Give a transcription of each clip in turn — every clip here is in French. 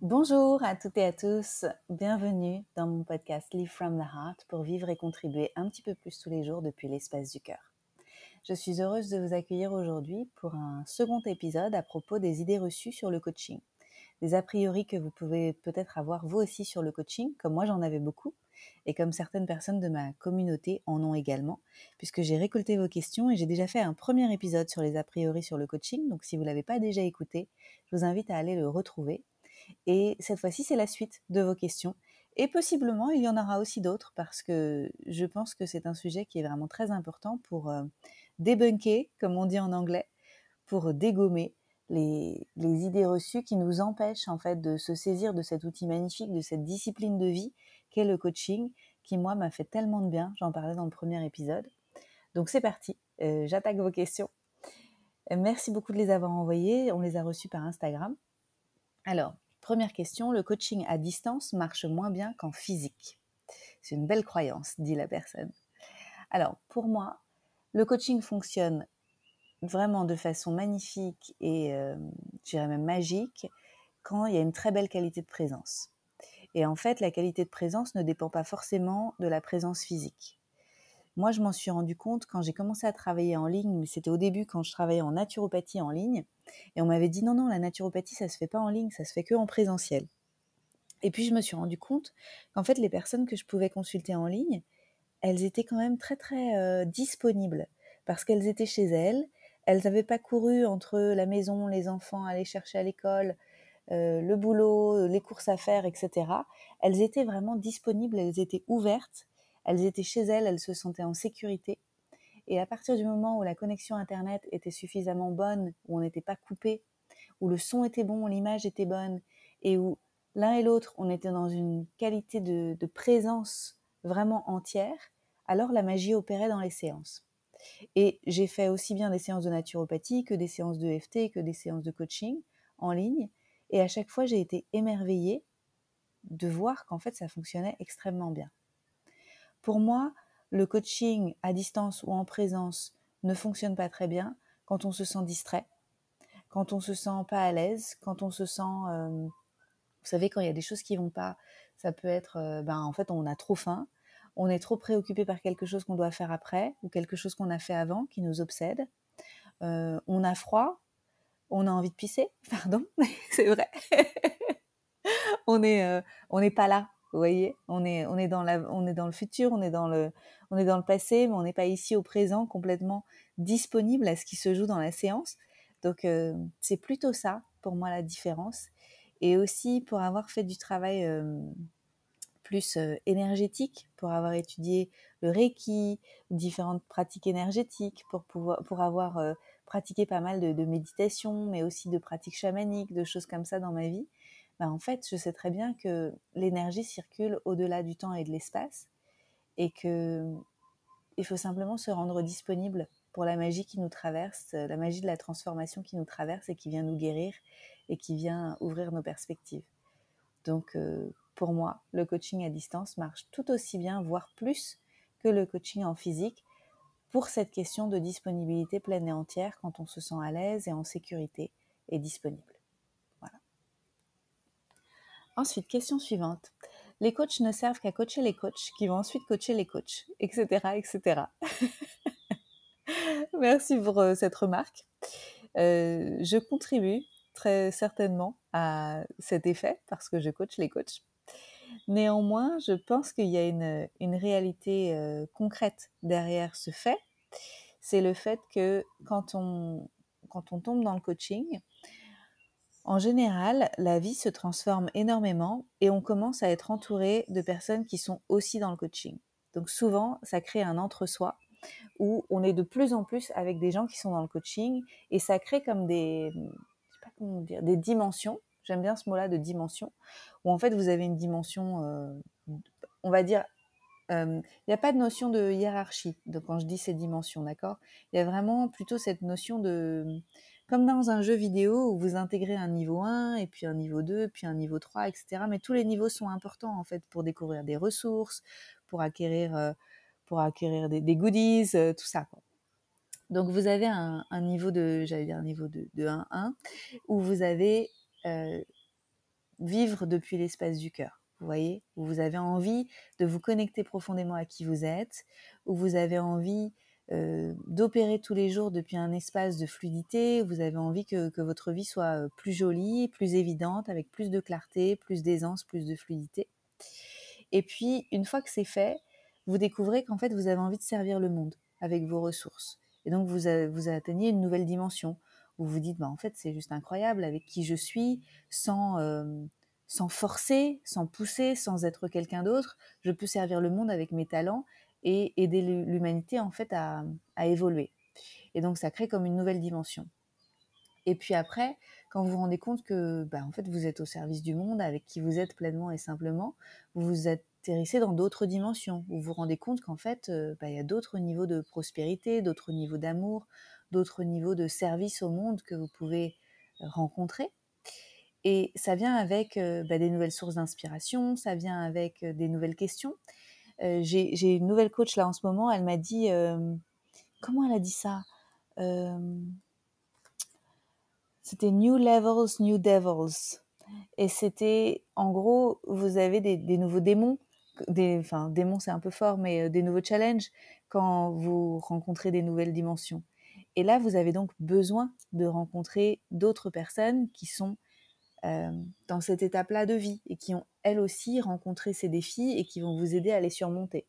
Bonjour à toutes et à tous, bienvenue dans mon podcast Live from the Heart pour vivre et contribuer un petit peu plus tous les jours depuis l'espace du cœur. Je suis heureuse de vous accueillir aujourd'hui pour un second épisode à propos des idées reçues sur le coaching. Des a priori que vous pouvez peut-être avoir vous aussi sur le coaching, comme moi j'en avais beaucoup, et comme certaines personnes de ma communauté en ont également, puisque j'ai récolté vos questions et j'ai déjà fait un premier épisode sur les a priori sur le coaching, donc si vous ne l'avez pas déjà écouté, je vous invite à aller le retrouver. Et cette fois-ci, c'est la suite de vos questions. Et possiblement, il y en aura aussi d'autres parce que je pense que c'est un sujet qui est vraiment très important pour euh, débunker, comme on dit en anglais, pour dégommer les, idées reçues qui nous empêchent en fait de se saisir de cet outil magnifique, de cette discipline de vie qu'est le coaching, qui moi m'a fait tellement de bien. J'en parlais dans le premier épisode. Donc c'est parti, euh, j'attaque vos questions. Merci beaucoup de les avoir envoyées. On les a reçues par Instagram. Alors, première question, le coaching à distance marche moins bien qu'en physique. C'est une belle croyance, dit la personne. Alors, pour moi, le coaching fonctionne vraiment de façon magnifique et, euh, je dirais même magique, quand il y a une très belle qualité de présence. Et en fait, la qualité de présence ne dépend pas forcément de la présence physique. Moi, je m'en suis rendu compte quand j'ai commencé à travailler en ligne, mais c'était au début quand je travaillais en naturopathie en ligne, et on m'avait dit non, non, la naturopathie, ça se fait pas en ligne, ça se fait que en présentiel. Et puis je me suis rendu compte qu'en fait, les personnes que je pouvais consulter en ligne, elles étaient quand même très très euh, disponibles parce qu'elles étaient chez elles, elles n'avaient pas couru entre la maison, les enfants, aller chercher à l'école, euh, le boulot, les courses à faire, etc. Elles étaient vraiment disponibles, elles étaient ouvertes, elles étaient chez elles, elles se sentaient en sécurité. Et à partir du moment où la connexion Internet était suffisamment bonne, où on n'était pas coupé, où le son était bon, l'image était bonne, et où l'un et l'autre, on était dans une qualité de, présence vraiment entière, alors la magie opérait dans les séances. Et j'ai fait aussi bien des séances de naturopathie que des séances de FT, que des séances de coaching en ligne. Et à chaque fois, j'ai été émerveillée de voir qu'en fait, ça fonctionnait extrêmement bien. Pour moi, le coaching à distance ou en présence ne fonctionne pas très bien quand on se sent distrait, quand on se sent pas à l'aise, quand on se sent, euh, vous savez, quand il y a des choses qui vont pas, ça peut être, euh, ben en fait, on a trop faim, on est trop préoccupé par quelque chose qu'on doit faire après ou quelque chose qu'on a fait avant qui nous obsède. Euh, on a froid, on a envie de pisser, pardon, c'est vrai. on est, euh, on n'est pas là, vous voyez. On est, on est dans la, on est dans le futur, on est dans le, on est dans le passé, mais on n'est pas ici au présent, complètement disponible à ce qui se joue dans la séance. Donc euh, c'est plutôt ça pour moi la différence. Et aussi pour avoir fait du travail euh, plus euh, énergétique, pour avoir étudié le Reiki, différentes pratiques énergétiques, pour pouvoir, pour avoir pratiqué pas mal de, de, méditation, mais aussi de pratiques chamaniques, de choses comme ça dans ma vie. Ben, en fait, je sais très bien que l'énergie circule au-delà du temps et de l'espace, et que il faut simplement se rendre disponible pour la magie qui nous traverse, la magie de la transformation qui nous traverse et qui vient nous guérir et qui vient ouvrir nos perspectives. Donc, euh, pour moi, le coaching à distance marche tout aussi bien, voire plus que le coaching en physique, pour cette question de disponibilité pleine et entière quand on se sent à l'aise et en sécurité et disponible. Ensuite, question suivante. Les coachs ne servent qu'à coacher les coachs qui vont ensuite coacher les coachs, etc. etc. Merci pour euh, cette remarque. Euh, je contribue très certainement à cet effet parce que je coach les coachs. Néanmoins, je pense qu'il y a une, une réalité euh, concrète derrière ce fait. C'est le fait que quand on, quand on tombe dans le coaching, en général, la vie se transforme énormément et on commence à être entouré de personnes qui sont aussi dans le coaching. Donc souvent, ça crée un entre-soi où on est de plus en plus avec des gens qui sont dans le coaching et ça crée comme des, dimensions. J'aime bien ce mot-là de dimension, où en fait vous avez une dimension, euh, on va dire, il n'y a pas de notion de hiérarchie. De, quand je dis ces dimensions, d'accord? Il y a vraiment plutôt cette notion de, comme dans un jeu vidéo où vous intégrez un niveau 1 et puis un niveau 2, puis un niveau 3, etc. Mais tous les niveaux sont importants en fait pour découvrir des ressources, pour acquérir, euh, pour acquérir des, goodies, euh, tout ça. Donc vous avez un, niveau de, j'allais dire un niveau de, de 1-1, où vous avez euh, vivre depuis l'espace du cœur. Vous voyez, où vous avez envie de vous connecter profondément à qui vous êtes, où vous avez envie euh, d'opérer tous les jours depuis un espace de fluidité, vous avez envie que, votre vie soit euh, plus jolie, plus évidente, avec plus de clarté, plus d'aisance, plus de fluidité. Et puis, une fois que c'est fait, vous découvrez qu'en fait, vous avez envie de servir le monde avec vos ressources. Et donc, vous, vous atteignez une nouvelle dimension où vous dites, bah, en fait, c'est juste incroyable avec qui je suis, sans, euh, sans forcer, sans pousser, sans être quelqu'un d'autre. Je peux servir le monde avec mes talents et aider l'humanité, en fait, à, évoluer. Et donc, ça crée comme une nouvelle dimension. Et puis après, quand vous vous rendez compte que bah, en fait, vous êtes au service du monde, avec qui vous êtes pleinement et simplement, vous vous atterrissez dans d'autres dimensions. Vous vous rendez compte qu'en fait, euh, bah, il y a d'autres niveaux de prospérité, d'autres niveaux d'amour, d'autres niveaux de service au monde que vous pouvez euh, rencontrer. Et ça vient avec euh, bah, des nouvelles sources d'inspiration, ça vient avec des nouvelles questions. J'ai une nouvelle coach là en ce moment, elle m'a dit, comment elle a dit ça? C'était New Levels, New Devils. Et c'était, en gros, vous avez des, nouveaux démons, enfin, démons c'est un peu fort, mais euh, des nouveaux challenges quand vous rencontrez des nouvelles dimensions. Et là, vous avez donc besoin de rencontrer d'autres personnes qui sont euh, dans cette étape-là de vie et qui ont elles aussi rencontré ces défis et qui vont vous aider à les surmonter.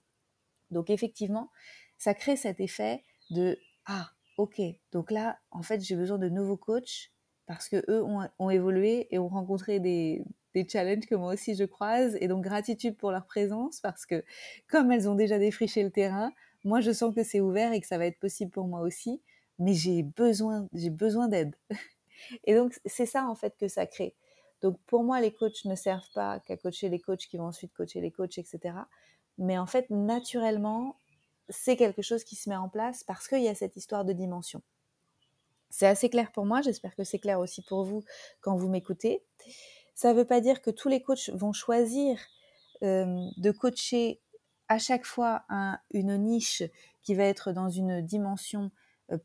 Donc effectivement, ça crée cet effet de ah ok, donc là en fait j'ai besoin de nouveaux coachs parce que eux ont, évolué et ont rencontré des, challenges que moi aussi je croise. Et donc gratitude pour leur présence parce que comme elles ont déjà défriché le terrain, moi je sens que c'est ouvert et que ça va être possible pour moi aussi. Mais j'ai besoin, j'ai besoin d'aide. Et donc c'est ça en fait que ça crée. Donc pour moi les coachs ne servent pas qu'à coacher les coachs qui vont ensuite coacher les coachs, etc. Mais en fait naturellement c'est quelque chose qui se met en place parce qu'il y a cette histoire de dimension. C'est assez clair pour moi, j'espère que c'est clair aussi pour vous quand vous m'écoutez. Ça ne veut pas dire que tous les coachs vont choisir de coacher à chaque fois une niche qui va être dans une dimension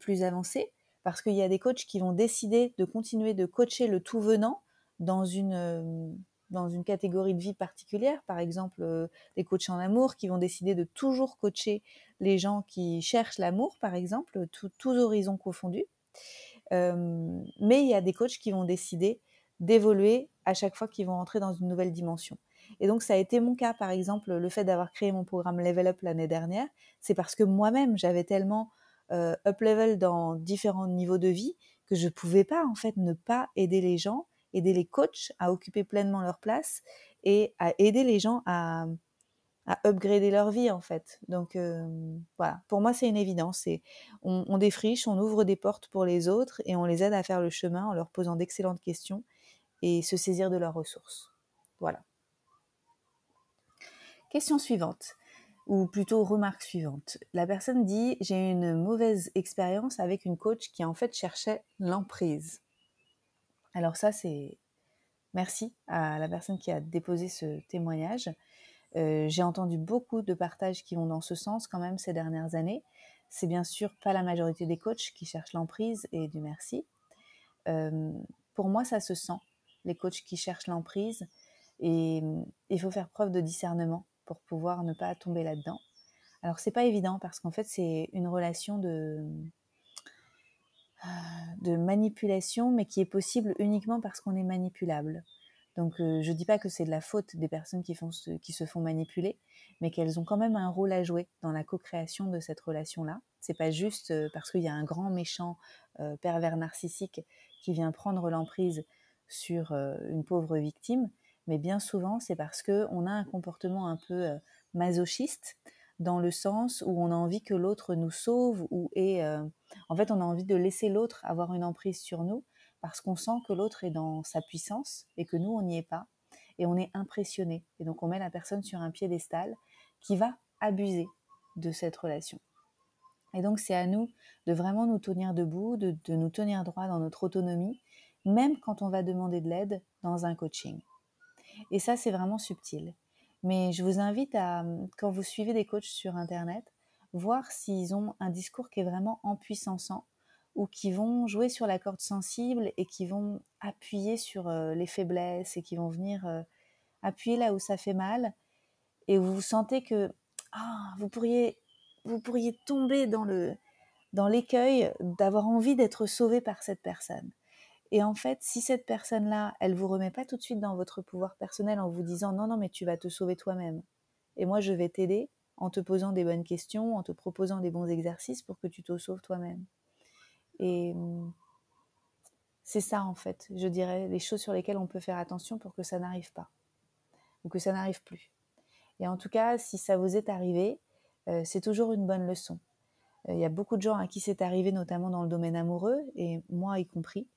plus avancée, parce qu'il y a des coachs qui vont décider de continuer de coacher le tout venant dans une, euh, dans une catégorie de vie particulière, par exemple des coachs en amour qui vont décider de toujours coacher les gens qui cherchent l'amour, par exemple, tous horizons confondus. Mais il y a des coachs qui vont décider d'évoluer à chaque fois qu'ils vont entrer dans une nouvelle dimension. Et donc, ça a été mon cas, par exemple, le fait d'avoir créé mon programme Level Up l'année dernière, c'est parce que moi-même, j'avais tellement up level dans différents niveaux de vie que je pouvais pas, en fait, ne pas aider les gens, aider les coachs à occuper pleinement leur place et à aider les gens à, à upgrader leur vie en fait. Donc voilà, pour moi c'est une évidence. On, on, défriche, on ouvre des portes pour les autres et on les aide à faire le chemin en leur posant d'excellentes questions et se saisir de leurs ressources. Voilà. Question suivante, ou plutôt remarque suivante. La personne dit j'ai eu une mauvaise expérience avec une coach qui en fait cherchait l'emprise. Alors ça c'est merci à la personne qui a déposé ce témoignage. Euh, j'ai entendu beaucoup de partages qui vont dans ce sens quand même ces dernières années. C'est bien sûr pas la majorité des coachs qui cherchent l'emprise et du merci. Euh, pour moi, ça se sent, les coachs qui cherchent l'emprise. Et il faut faire preuve de discernement pour pouvoir ne pas tomber là-dedans. Alors c'est pas évident parce qu'en fait c'est une relation de de manipulation, mais qui est possible uniquement parce qu'on est manipulable. Donc je je dis pas que c'est de la faute des personnes qui, se font manipuler, mais qu'elles ont quand même un rôle à jouer dans la co-création de cette relation-là. C'est pas juste parce qu'il y a un grand méchant pervers narcissique qui vient prendre l'emprise sur une pauvre victime, mais bien souvent c'est parce que on a un comportement un peu masochiste dans le sens où on a envie que l'autre nous sauve ou est en fait on a envie de laisser l'autre avoir une emprise sur nous parce qu'on sent que l'autre est dans sa puissance et que nous, on n'y est pas. Et on est impressionné. Et donc, on met la personne sur un piédestal qui va abuser de cette relation. Et donc, c'est à nous de vraiment nous tenir debout, de, nous tenir droit dans notre autonomie, même quand on va demander de l'aide dans un coaching. Et ça, c'est vraiment subtil. Mais je vous invite à, quand vous suivez des coachs sur Internet, voir s'ils ont un discours qui est vraiment en puissance ou qui vont jouer sur la corde sensible et qui vont appuyer sur les faiblesses et qui vont venir appuyer là où ça fait mal. Et vous sentez que ah, vous, pourriez, vous pourriez tomber dans le dans l'écueil d'avoir envie d'être sauvé par cette personne. Et en fait, si cette personne-là, elle vous remet pas tout de suite dans votre pouvoir personnel en vous disant non, non, mais tu vas te sauver toi-même. Et moi, je vais t'aider en te posant des bonnes questions, en te proposant des bons exercices pour que tu te sauves toi-même. Et hum, c'est ça, en fait, je dirais, les choses sur lesquelles on peut faire attention pour que ça n'arrive pas, ou que ça n'arrive plus. Et en tout cas, si ça vous est arrivé, euh, c'est toujours une bonne leçon. Euh, il y a beaucoup de gens à qui c'est arrivé, notamment dans le domaine amoureux, et moi y compris.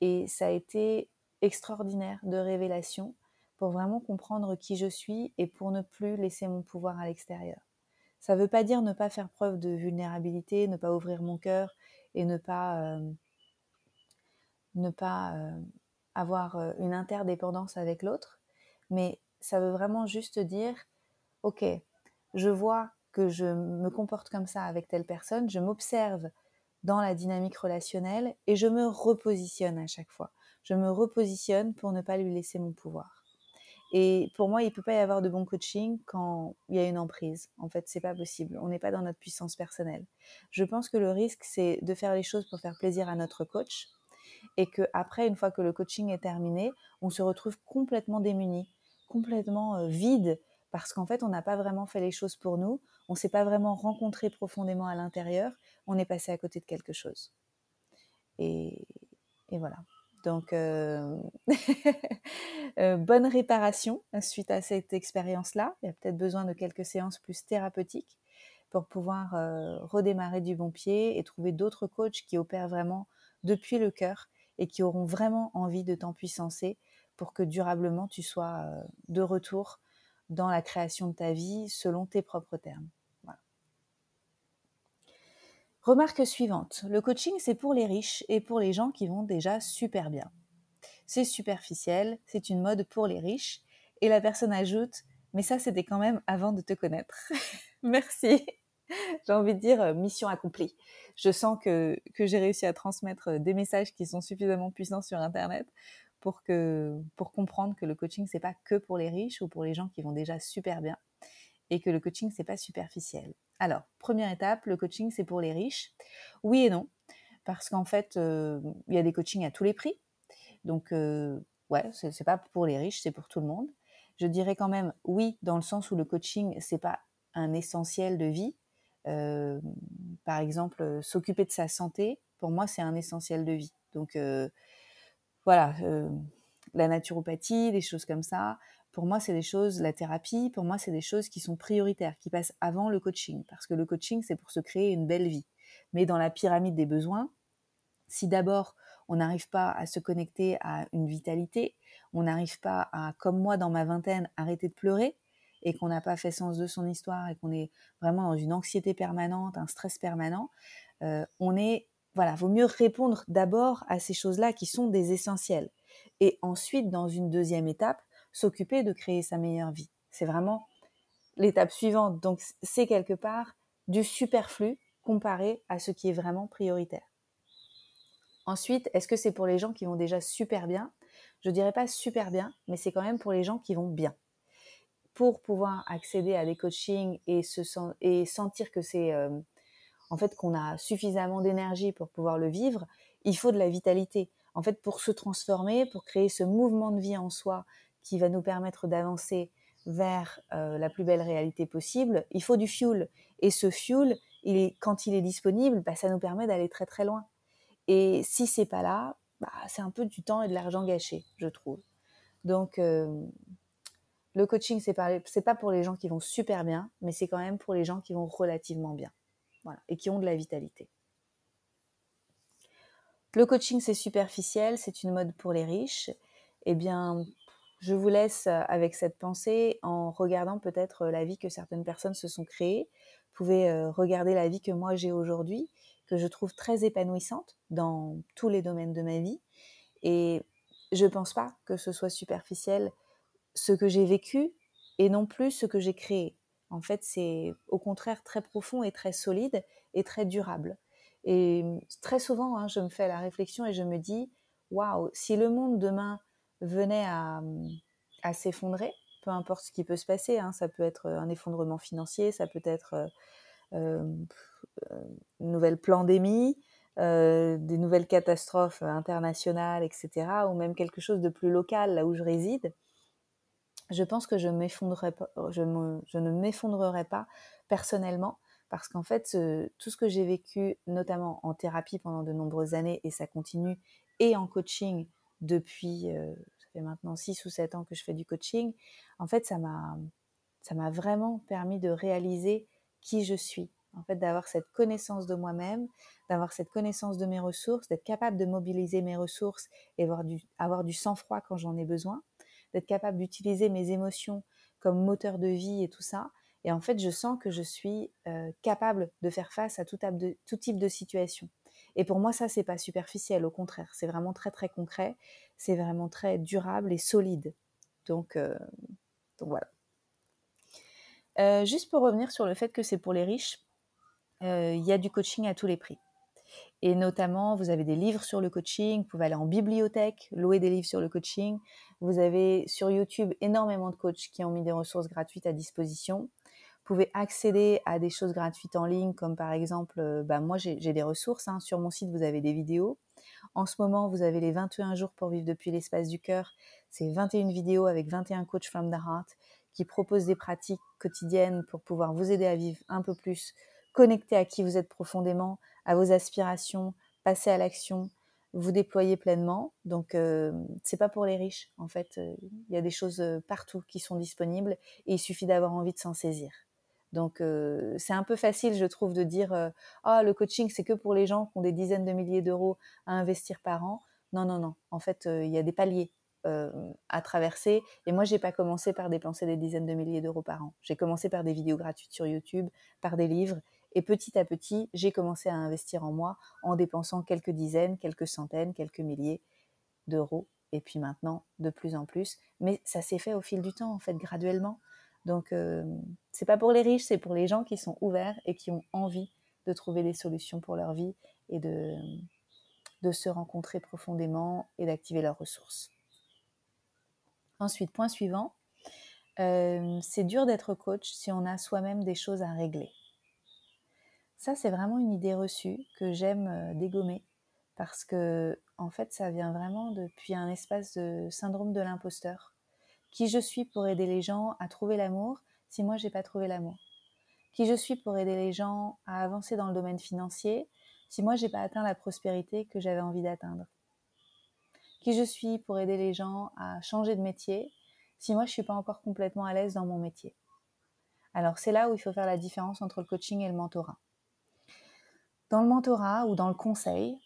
Et ça a été extraordinaire de révélation pour vraiment comprendre qui je suis et pour ne plus laisser mon pouvoir à l'extérieur. Ça ne veut pas dire ne pas faire preuve de vulnérabilité, ne pas ouvrir mon cœur et ne pas, euh, ne pas euh, avoir euh, une interdépendance avec l'autre, mais ça veut vraiment juste dire, ok, je vois que je me comporte comme ça avec telle personne, je m'observe dans la dynamique relationnelle et je me repositionne à chaque fois. Je me repositionne pour ne pas lui laisser mon pouvoir. Et pour moi, il ne peut pas y avoir de bon coaching quand il y a une emprise. En fait, c'est pas possible. On n'est pas dans notre puissance personnelle. Je pense que le risque, c'est de faire les choses pour faire plaisir à notre coach et que après, une fois que le coaching est terminé, on se retrouve complètement démuni, complètement euh, vide parce qu'en fait, on n'a pas vraiment fait les choses pour nous, on ne s'est pas vraiment rencontré profondément à l'intérieur, on est passé à côté de quelque chose. Et, voilà. Donc, euh, euh, bonne réparation suite à cette expérience-là. Il y a peut-être besoin de quelques séances plus thérapeutiques pour pouvoir euh, redémarrer du bon pied et trouver d'autres coachs qui opèrent vraiment depuis le cœur et qui auront vraiment envie de t'empuissancer pour que durablement tu sois de retour dans la création de ta vie selon tes propres termes. Remarque suivante, le coaching c'est pour les riches et pour les gens qui vont déjà super bien. C'est superficiel, c'est une mode pour les riches et la personne ajoute mais ça c'était quand même avant de te connaître. Merci. J'ai envie de dire euh, mission accomplie. Je sens que, que j'ai réussi à transmettre des messages qui sont suffisamment puissants sur internet pour que pour comprendre que le coaching c'est pas que pour les riches ou pour les gens qui vont déjà super bien et que le coaching c'est pas superficiel. Alors, première étape, le coaching c'est pour les riches. Oui et non, parce qu'en fait, euh, il y a des coachings à tous les prix. Donc, euh, ouais, c'est pas pour les riches, c'est pour tout le monde. Je dirais quand même oui, dans le sens où le coaching c'est pas un essentiel de vie. Euh, par exemple, s'occuper de sa santé, pour moi, c'est un essentiel de vie. Donc, voilà, euh, la naturopathie, des choses comme ça. Pour moi, c'est des choses, la thérapie, pour moi, c'est des choses qui sont prioritaires, qui passent avant le coaching. Parce que le coaching, c'est pour se créer une belle vie. Mais dans la pyramide des besoins, si d'abord on n'arrive pas à se connecter à une vitalité, on n'arrive pas à, comme moi dans ma vingtaine, arrêter de pleurer, et qu'on n'a pas fait sens de son histoire, et qu'on est vraiment dans une anxiété permanente, un stress permanent, euh, on est voilà, vaut mieux répondre d'abord à ces choses-là qui sont des essentiels. Et ensuite, dans une deuxième étape, s'occuper de créer sa meilleure vie. C'est vraiment l'étape suivante. Donc, c'est quelque part du superflu comparé à ce qui est vraiment prioritaire. Ensuite, est-ce que c'est pour les gens qui vont déjà super bien? Je dirais pas super bien, mais c'est quand même pour les gens qui vont bien. Pour pouvoir accéder à des coachings et, se sentir que c'est euh, en fait qu'on a suffisamment d'énergie pour pouvoir le vivre, il faut de la vitalité. En fait, pour se transformer, pour créer ce mouvement de vie en soi qui va nous permettre d'avancer vers euh, la plus belle réalité possible, il faut du fuel. Et ce fuel, quand il est disponible, bah, ça nous permet d'aller très très loin. Et si c'est pas là, bah, c'est un peu du temps et de l'argent gâché, je trouve. Donc, euh, le coaching, c'est pas, pas pour les gens qui vont super bien, mais c'est quand même pour les gens qui vont relativement bien et qui ont de la vitalité. Le coaching, c'est superficiel, c'est une mode pour les riches. Eh bien, je vous laisse avec cette pensée en regardant peut-être la vie que certaines personnes se sont créées. Vous pouvez euh, regarder la vie que moi j'ai aujourd'hui, que je trouve très épanouissante dans tous les domaines de ma vie. Et je ne pense pas que ce soit superficiel ce que j'ai vécu et non plus ce que j'ai créé. En fait, c'est au contraire très profond et très solide et très durable. Et très souvent, hein, je me fais la réflexion et je me dis, waouh, si le monde demain venait à, s'effondrer, peu importe ce qui peut se passer, hein, ça peut être un effondrement financier, ça peut être une nouvelle pandémie, des nouvelles catastrophes internationales, etc., ou même quelque chose de plus local là où je réside, je pense que je, pas, je, ne m'effondrerai pas personnellement parce qu'en fait, tout ce que j'ai vécu, notamment en thérapie pendant de nombreuses années, et ça continue, et en coaching depuis, ça fait maintenant 6 ou 7 ans que je fais du coaching, en fait, ça m'a, vraiment permis de réaliser qui je suis, en fait, d'avoir cette connaissance de moi-même, d'avoir cette connaissance de mes ressources, d'être capable de mobiliser mes ressources et avoir du sang-froid quand j'en ai besoin, d'être capable d'utiliser mes émotions comme moteur de vie et tout ça. Et en fait, je sens que je suis euh, capable de faire face à tout, type de situation. Et pour moi, ça, c'est pas superficiel, au contraire, c'est vraiment très très concret, c'est vraiment très durable et solide. Donc, euh, voilà. Euh, juste pour revenir sur le fait que c'est pour les riches, il y a du coaching à tous les prix. Et notamment, vous avez des livres sur le coaching, vous pouvez aller en bibliothèque, louer des livres sur le coaching. Vous avez sur YouTube énormément de coachs qui ont mis des ressources gratuites à disposition. Vous pouvez accéder à des choses gratuites en ligne, comme par exemple, euh, bah moi j'ai des ressources. Hein. Sur mon site, vous avez des vidéos. En ce moment, vous avez les 21 jours pour vivre depuis l'espace du cœur. C'est 21 vidéos avec 21 coachs from the heart qui proposent des pratiques quotidiennes pour pouvoir vous aider à vivre un peu plus connecté à qui vous êtes profondément, à vos aspirations, passer à l'action, vous déployer pleinement. Donc, euh, c'est pas pour les riches. En fait, euh, il y a des choses euh, partout qui sont disponibles et il suffit d'avoir envie de s'en saisir. Donc, euh, c'est un peu facile, je trouve, de dire ah le coaching c'est que pour les gens qui ont des dizaines de milliers d'euros à investir par an. Non, non, non. En fait, il y a des paliers à traverser. Et moi, j'ai pas commencé par dépenser des dizaines de milliers d'euros par an. J'ai commencé par des vidéos gratuites sur YouTube, par des livres. Et petit à petit, j'ai commencé à investir en moi en dépensant quelques dizaines, quelques centaines, quelques milliers d'euros. Et puis maintenant, de plus en plus. Mais ça s'est fait au fil du temps, en fait, graduellement. Donc, euh, c'est pas pour les riches, c'est pour les gens qui sont ouverts et qui ont envie de trouver des solutions pour leur vie et de, se rencontrer profondément et d'activer leurs ressources. Ensuite, point suivant, euh, c'est dur d'être coach si on a soi-même des choses à régler. Ça, c'est vraiment une idée reçue que j'aime euh, dégommer parce que, en fait, ça vient vraiment depuis un espace de syndrome de l'imposteur. Qui je suis pour aider les gens à trouver l'amour si moi j'ai pas trouvé l'amour Qui je suis pour aider les gens à avancer dans le domaine financier si moi j'ai pas atteint la prospérité que j'avais envie d'atteindre Qui je suis pour aider les gens à changer de métier si moi je suis pas encore complètement à l'aise dans mon métier Alors c'est là où il faut faire la différence entre le coaching et le mentorat. Dans le mentorat ou dans le conseil,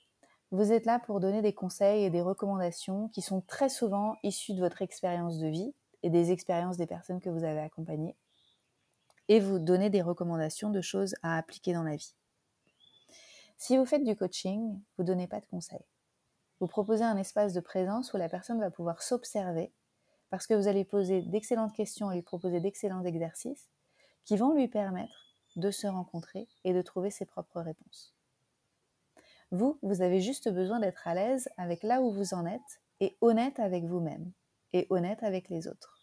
vous êtes là pour donner des conseils et des recommandations qui sont très souvent issus de votre expérience de vie et des expériences des personnes que vous avez accompagnées et vous donner des recommandations de choses à appliquer dans la vie. Si vous faites du coaching, vous ne donnez pas de conseils. Vous proposez un espace de présence où la personne va pouvoir s'observer parce que vous allez poser d'excellentes questions et lui proposer d'excellents exercices qui vont lui permettre de se rencontrer et de trouver ses propres réponses. Vous, vous avez juste besoin d'être à l'aise avec là où vous en êtes et honnête avec vous-même et honnête avec les autres.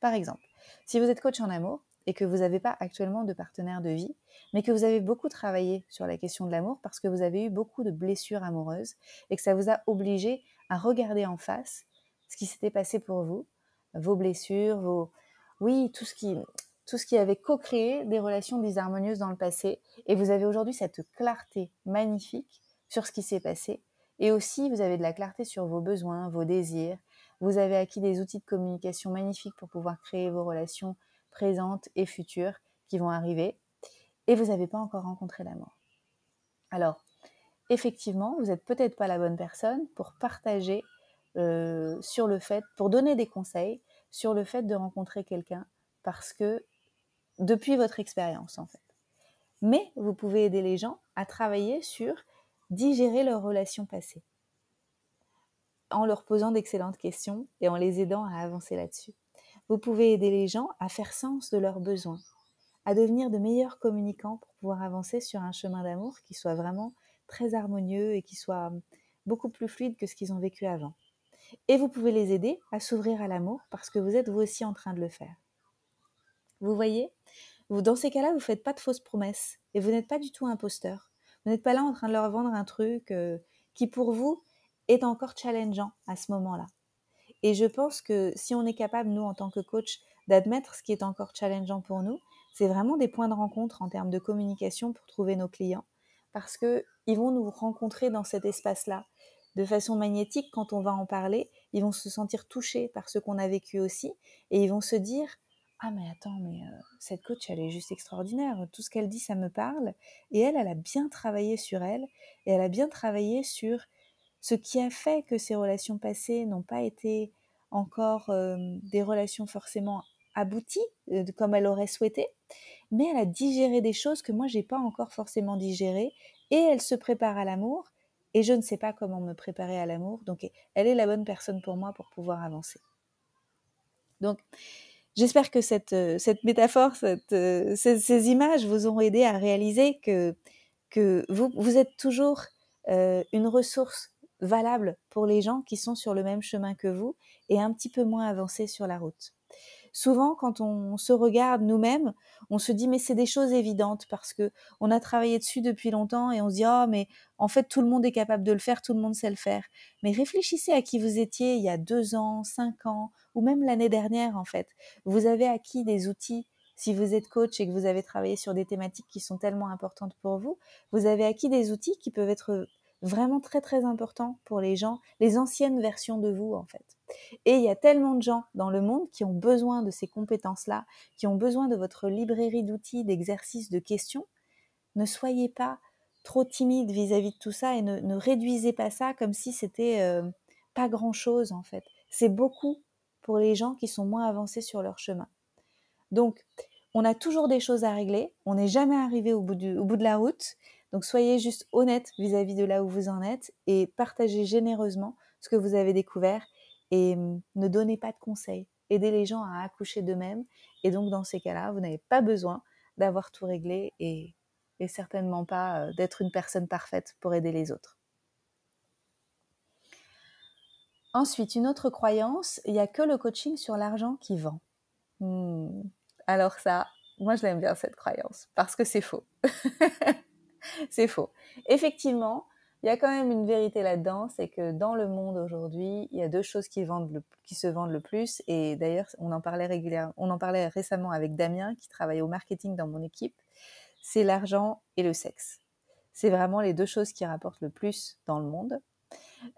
Par exemple, si vous êtes coach en amour et que vous n'avez pas actuellement de partenaire de vie, mais que vous avez beaucoup travaillé sur la question de l'amour parce que vous avez eu beaucoup de blessures amoureuses et que ça vous a obligé à regarder en face ce qui s'était passé pour vous, vos blessures, vos... Oui, tout ce qui, tout ce qui avait co-créé des relations désharmonieuses dans le passé. Et vous avez aujourd'hui cette clarté magnifique sur ce qui s'est passé. Et aussi, vous avez de la clarté sur vos besoins, vos désirs. Vous avez acquis des outils de communication magnifiques pour pouvoir créer vos relations présentes et futures qui vont arriver. Et vous n'avez pas encore rencontré l'amour. Alors, effectivement, vous n'êtes peut-être pas la bonne personne pour partager euh, sur le fait, pour donner des conseils sur le fait de rencontrer quelqu'un parce que depuis votre expérience en fait. Mais vous pouvez aider les gens à travailler sur digérer leurs relations passées en leur posant d'excellentes questions et en les aidant à avancer là-dessus. Vous pouvez aider les gens à faire sens de leurs besoins, à devenir de meilleurs communicants pour pouvoir avancer sur un chemin d'amour qui soit vraiment très harmonieux et qui soit beaucoup plus fluide que ce qu'ils ont vécu avant. Et vous pouvez les aider à s'ouvrir à l'amour parce que vous êtes vous aussi en train de le faire. Vous voyez? Vous, Dans ces cas-là, vous ne faites pas de fausses promesses et vous n'êtes pas du tout imposteur. Vous n'êtes pas là en train de leur vendre un truc euh, qui pour vous est encore challengeant à ce moment-là. Et je pense que si on est capable, nous, en tant que coach, d'admettre ce qui est encore challengeant pour nous, c'est vraiment des points de rencontre en termes de communication pour trouver nos clients. Parce qu'ils vont nous rencontrer dans cet espace-là de façon magnétique quand on va en parler. Ils vont se sentir touchés par ce qu'on a vécu aussi. Et ils vont se dire Ah, mais attends, mais cette coach, elle est juste extraordinaire. Tout ce qu'elle dit, ça me parle. Et elle, elle a bien travaillé sur elle. Et elle a bien travaillé sur ce qui a fait que ces relations passées n'ont pas été encore des relations forcément abouties comme elle aurait souhaité, mais elle a digéré des choses que moi j'ai pas encore forcément digérées et elle se prépare à l'amour et je ne sais pas comment me préparer à l'amour, donc elle est la bonne personne pour moi pour pouvoir avancer. Donc j'espère que cette, euh, métaphore, cette, ces, images vous ont aidé à réaliser que, vous, vous êtes toujours une ressource valable pour les gens qui sont sur le même chemin que vous et un petit peu moins avancés sur la route. Souvent, quand on se regarde nous-mêmes, on se dit mais c'est des choses évidentes parce que on a travaillé dessus depuis longtemps et on se dit oh mais en fait tout le monde est capable de le faire, tout le monde sait le faire. Mais réfléchissez à qui vous étiez il y a deux ans, cinq ans ou même l'année dernière en fait. Vous avez acquis des outils si vous êtes coach et que vous avez travaillé sur des thématiques qui sont tellement importantes pour vous, vous avez acquis des outils qui peuvent être vraiment très très important pour les gens, les anciennes versions de vous en fait. Et il y a tellement de gens dans le monde qui ont besoin de ces compétences-là, qui ont besoin de votre librairie d'outils, d'exercices, de questions. Ne soyez pas trop timide vis-à-vis de tout ça et ne, réduisez pas ça comme si c'était euh, pas grand-chose en fait. C'est beaucoup pour les gens qui sont moins avancés sur leur chemin. Donc, on a toujours des choses à régler, on n'est jamais arrivé au bout, au bout de la route, donc soyez juste honnête vis-à-vis de là où vous en êtes et partagez généreusement ce que vous avez découvert et hum, ne donnez pas de conseils. Aidez les gens à accoucher d'eux-mêmes et donc dans ces cas-là, vous n'avez pas besoin d'avoir tout réglé et, certainement pas euh, d'être une personne parfaite pour aider les autres. Ensuite, une autre croyance, il n'y a que le coaching sur l'argent qui vend. Hmm. Alors ça, moi je l'aime bien cette croyance parce que c'est faux. c'est faux. Effectivement, il y a quand même une vérité là-dedans, c'est que dans le monde aujourd'hui, il y a deux choses qui, se vendent le plus. Et d'ailleurs, on en parlait régulièrement, on en parlait récemment avec Damien, qui travaille au marketing dans mon équipe. C'est l'argent et le sexe. C'est vraiment les deux choses qui rapportent le plus dans le monde.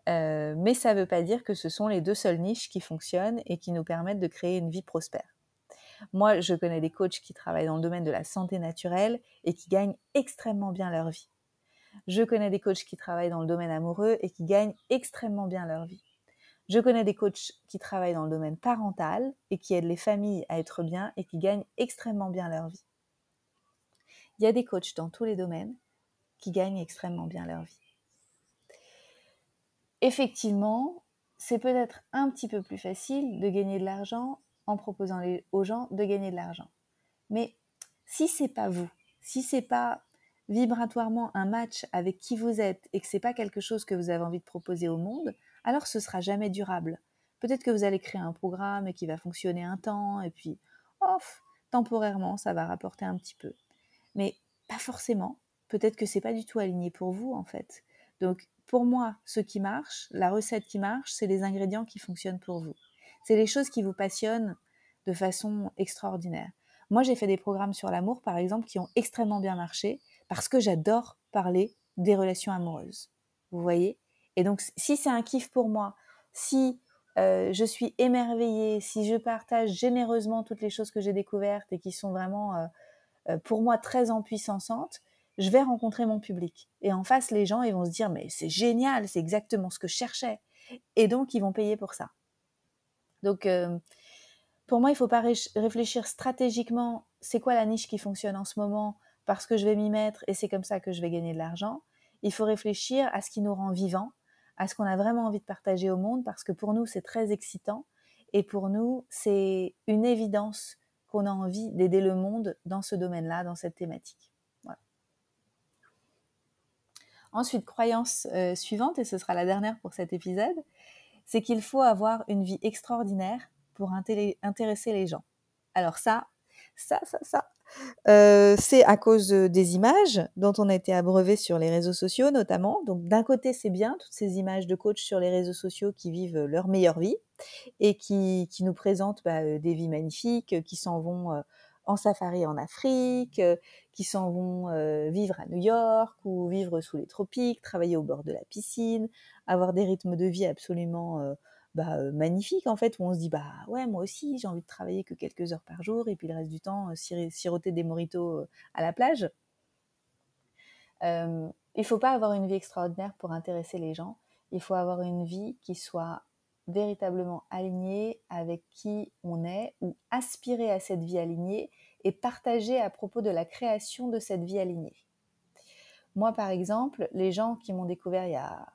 Euh, mais ça ne veut pas dire que ce sont les deux seules niches qui fonctionnent et qui nous permettent de créer une vie prospère. Moi, je connais des coachs qui travaillent dans le domaine de la santé naturelle et qui gagnent extrêmement bien leur vie. Je connais des coachs qui travaillent dans le domaine amoureux et qui gagnent extrêmement bien leur vie. Je connais des coachs qui travaillent dans le domaine parental et qui aident les familles à être bien et qui gagnent extrêmement bien leur vie. Il y a des coachs dans tous les domaines qui gagnent extrêmement bien leur vie. Effectivement, c'est peut-être un petit peu plus facile de gagner de l'argent en proposant aux gens de gagner de l'argent. Mais si c'est pas vous, si c'est pas vibratoirement un match avec qui vous êtes et que c'est pas quelque chose que vous avez envie de proposer au monde, alors ce sera jamais durable. Peut-être que vous allez créer un programme qui va fonctionner un temps et puis off, temporairement ça va rapporter un petit peu. Mais pas forcément. Peut-être que c'est pas du tout aligné pour vous en fait. Donc pour moi, ce qui marche, la recette qui marche, c'est les ingrédients qui fonctionnent pour vous. C'est les choses qui vous passionnent de façon extraordinaire. Moi, j'ai fait des programmes sur l'amour, par exemple, qui ont extrêmement bien marché parce que j'adore parler des relations amoureuses. Vous voyez Et donc, si c'est un kiff pour moi, si euh, je suis émerveillée, si je partage généreusement toutes les choses que j'ai découvertes et qui sont vraiment euh, euh, pour moi très empuissantes, je vais rencontrer mon public. Et en face, les gens, ils vont se dire, mais c'est génial, c'est exactement ce que je cherchais. Et donc, ils vont payer pour ça. Donc, euh, pour moi, il ne faut pas réfléchir stratégiquement, c'est quoi la niche qui fonctionne en ce moment, parce que je vais m'y mettre et c'est comme ça que je vais gagner de l'argent. Il faut réfléchir à ce qui nous rend vivants, à ce qu'on a vraiment envie de partager au monde, parce que pour nous, c'est très excitant. Et pour nous, c'est une évidence qu'on a envie d'aider le monde dans ce domaine-là, dans cette thématique. Ensuite, croyance suivante, et ce sera la dernière pour cet épisode, c'est qu'il faut avoir une vie extraordinaire pour intéresser les gens. Alors ça, ça, ça, ça, euh, c'est à cause des images dont on a été abreuvé sur les réseaux sociaux notamment. Donc d'un côté c'est bien toutes ces images de coachs sur les réseaux sociaux qui vivent leur meilleure vie et qui, nous présentent bah, euh, des vies magnifiques, qui s'en vont euh, en safari en Afrique, qui s'en vont vivre à New York ou vivre sous les tropiques, travailler au bord de la piscine, avoir des rythmes de vie absolument bah, magnifique en fait où on se dit bah ouais moi aussi j'ai envie de travailler que quelques heures par jour et puis le reste du temps siroter des moritos à la plage. Euh, il faut pas avoir une vie extraordinaire pour intéresser les gens. Il faut avoir une vie qui soit véritablement alignée avec qui on est ou aspirer à cette vie alignée et partager à propos de la création de cette vie alignée. Moi, par exemple, les gens qui m'ont découvert il y a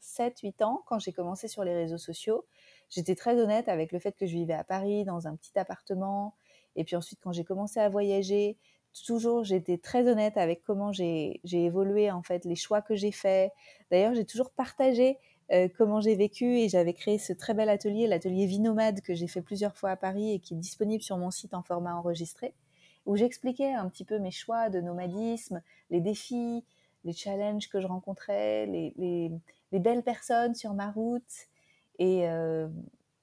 7-8 ans, quand j'ai commencé sur les réseaux sociaux, j'étais très honnête avec le fait que je vivais à Paris, dans un petit appartement. Et puis ensuite, quand j'ai commencé à voyager, toujours, j'étais très honnête avec comment j'ai évolué, en fait, les choix que j'ai faits. D'ailleurs, j'ai toujours partagé euh, comment j'ai vécu et j'avais créé ce très bel atelier, l'atelier Vie Nomade, que j'ai fait plusieurs fois à Paris et qui est disponible sur mon site en format enregistré, où j'expliquais un petit peu mes choix de nomadisme, les défis, les challenges que je rencontrais, les, belles personnes sur ma route. Euh,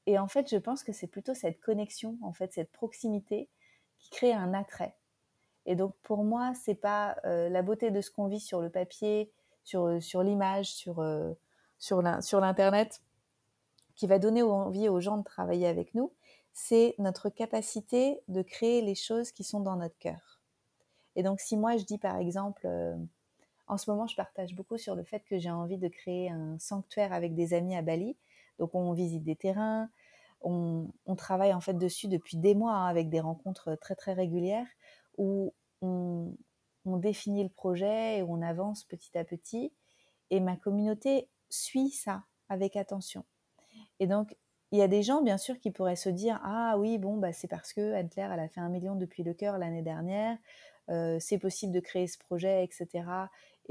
et, en fait, je pense que c'est plutôt cette connexion, en fait, cette proximité qui crée un attrait. Et donc, pour moi, c'est pas euh, la beauté de ce qu'on vit sur le papier, sur, l'image, sur, sur l'Internet, qui va donner envie aux gens de travailler avec nous. C'est notre capacité de créer les choses qui sont dans notre cœur. Et donc, si moi, je dis par exemple, en ce moment, je partage beaucoup sur le fait que j'ai envie de créer un sanctuaire avec des amis à Bali. Donc, on visite des terrains, on, travaille en fait dessus depuis des mois hein, avec des rencontres très très régulières où on, définit le projet et on avance petit à petit. Et ma communauté suit ça avec attention. Et donc, il y a des gens, bien sûr, qui pourraient se dire Ah oui, bon, bah, c'est parce que Anne-Claire, elle a fait un million depuis le cœur l'année dernière, euh, c'est possible de créer ce projet, etc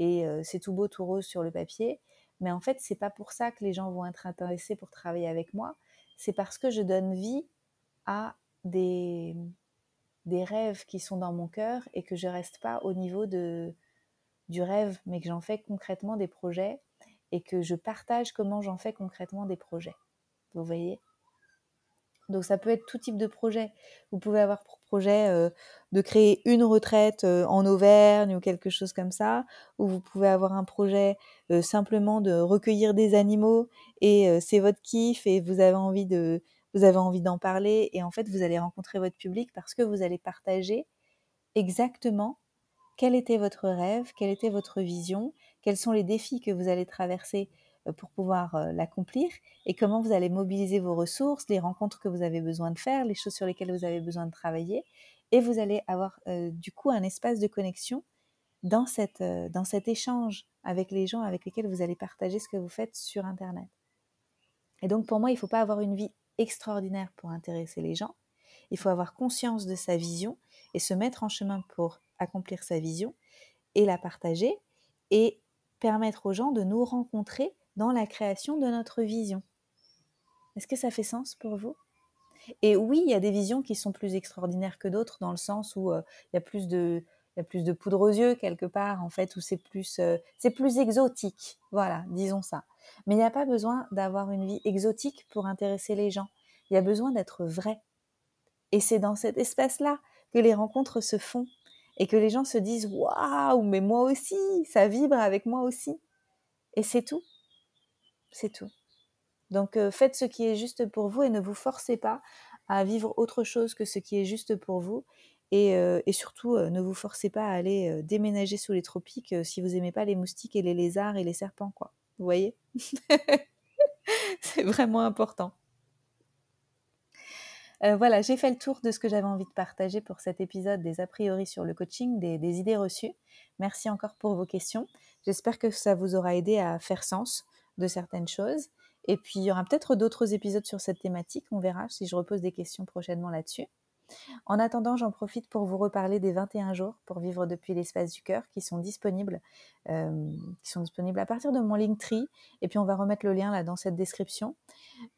et c'est tout beau, tout rose sur le papier. Mais en fait, c'est pas pour ça que les gens vont être intéressés pour travailler avec moi. C'est parce que je donne vie à des, rêves qui sont dans mon cœur et que je reste pas au niveau du rêve, mais que j'en fais concrètement des projets et que je partage comment j'en fais concrètement des projets. Vous voyez? Donc ça peut être tout type de projet. Vous pouvez avoir pour projet euh, de créer une retraite euh, en Auvergne ou quelque chose comme ça, ou vous pouvez avoir un projet euh, simplement de recueillir des animaux et c'est votre kiff et vous avez envie vous avez envie d'en parler et en fait vous allez rencontrer votre public parce que vous allez partager exactement quel était votre rêve, quelle était votre vision, quels sont les défis que vous allez traverser euh, pour pouvoir euh, l'accomplir et comment vous allez mobiliser vos ressources, les rencontres que vous avez besoin de faire, les choses sur lesquelles vous avez besoin de travailler. Et vous allez avoir euh, du coup un espace de connexion dans, cet échange avec les gens avec lesquels vous allez partager ce que vous faites sur Internet. Et donc pour moi, il ne faut pas avoir une vie extraordinaire pour intéresser les gens. Il faut avoir conscience de sa vision et se mettre en chemin pour accomplir sa vision et la partager permettre aux gens de nous rencontrer dans la création de notre vision. Est-ce que ça fait sens pour vous? Et oui, il y a des visions qui sont plus extraordinaires que d'autres dans le sens où euh, il y a plus de il y a plus de poudre aux yeux quelque part en fait où c'est plus euh, c'est plus exotique. Voilà, disons ça. Mais il n'y a pas besoin d'avoir une vie exotique pour intéresser les gens. Il y a besoin d'être vrai. Et c'est dans cet espace-là que les rencontres se font et que les gens se disent waouh, mais moi aussi, ça vibre avec moi aussi. Et c'est tout. C'est tout. Donc euh, faites ce qui est juste pour vous et ne vous forcez pas à vivre autre chose que ce qui est juste pour vous. Et, euh, surtout, euh, ne vous forcez pas à aller déménager sous les tropiques si vous n'aimez pas les moustiques et les lézards et les serpents, quoi. Vous voyez? C'est vraiment important. Voilà, j'ai fait le tour de ce que j'avais envie de partager pour cet épisode des a priori sur le coaching, des idées reçues. Merci encore pour vos questions. J'espère que ça vous aura aidé à faire sens de certaines choses. Et puis, il y aura peut-être d'autres épisodes sur cette thématique. On verra si je repose des questions prochainement là-dessus. En attendant, j'en profite pour vous reparler des 21 jours pour vivre depuis l'espace du cœur qui sont disponibles, euh, qui sont disponibles à partir de mon Linktree. Et puis on va remettre le lien là dans cette description.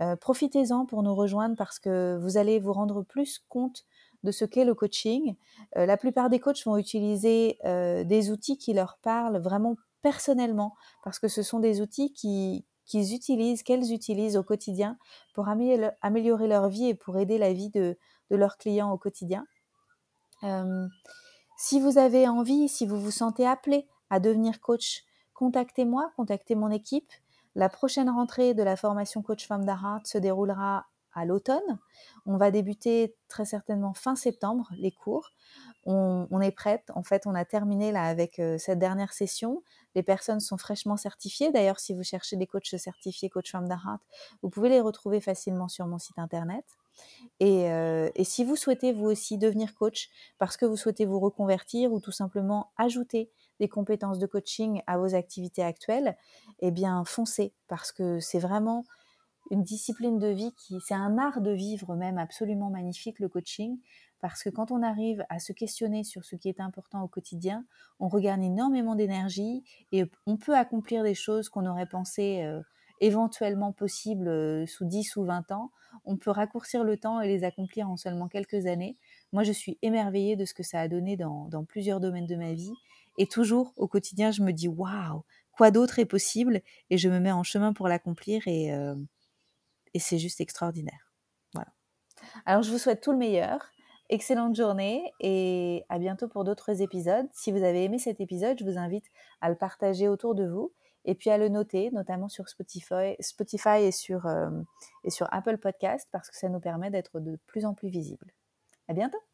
Euh, profitez-en pour nous rejoindre parce que vous allez vous rendre plus compte de ce qu'est le coaching. Euh, la plupart des coachs vont utiliser des outils qui leur parlent vraiment personnellement parce que ce sont des outils qui, qu'ils utilisent, qu'elles utilisent au quotidien pour améliorer leur vie et pour aider la vie de, leurs clients au quotidien. Euh, si vous avez envie, si vous vous sentez appelé à devenir coach, contactez-moi, contactez mon équipe. La prochaine rentrée de la formation Coach Femme d'Arat se déroulera à l'automne. On va débuter très certainement fin septembre les cours. On, est prête. En fait, on a terminé là avec euh, cette dernière session. Les personnes sont fraîchement certifiées. D'ailleurs, si vous cherchez des coachs certifiés, coach femme d'Arat, vous pouvez les retrouver facilement sur mon site internet. Et, euh, et, si vous souhaitez vous aussi devenir coach parce que vous souhaitez vous reconvertir ou tout simplement ajouter des compétences de coaching à vos activités actuelles, eh bien foncez parce que c'est vraiment une discipline de vie qui, c'est un art de vivre même absolument magnifique le coaching, parce que quand on arrive à se questionner sur ce qui est important au quotidien, on regagne énormément d'énergie et on peut accomplir des choses qu'on aurait pensé euh, éventuellement possibles euh, sous 10 ou 20 ans. On peut raccourcir le temps et les accomplir en seulement quelques années. Moi, je suis émerveillée de ce que ça a donné dans, plusieurs domaines de ma vie. Et toujours au quotidien, je me dis waouh, quoi d'autre est possible? Et je me mets en chemin pour l'accomplir et, euh, et c'est juste extraordinaire. Voilà. Alors, je vous souhaite tout le meilleur. Excellente journée et à bientôt pour d'autres épisodes. Si vous avez aimé cet épisode, je vous invite à le partager autour de vous et puis à le noter, notamment sur Spotify, et, sur, euh, et sur Apple Podcast parce que ça nous permet d'être de plus en plus visibles. À bientôt!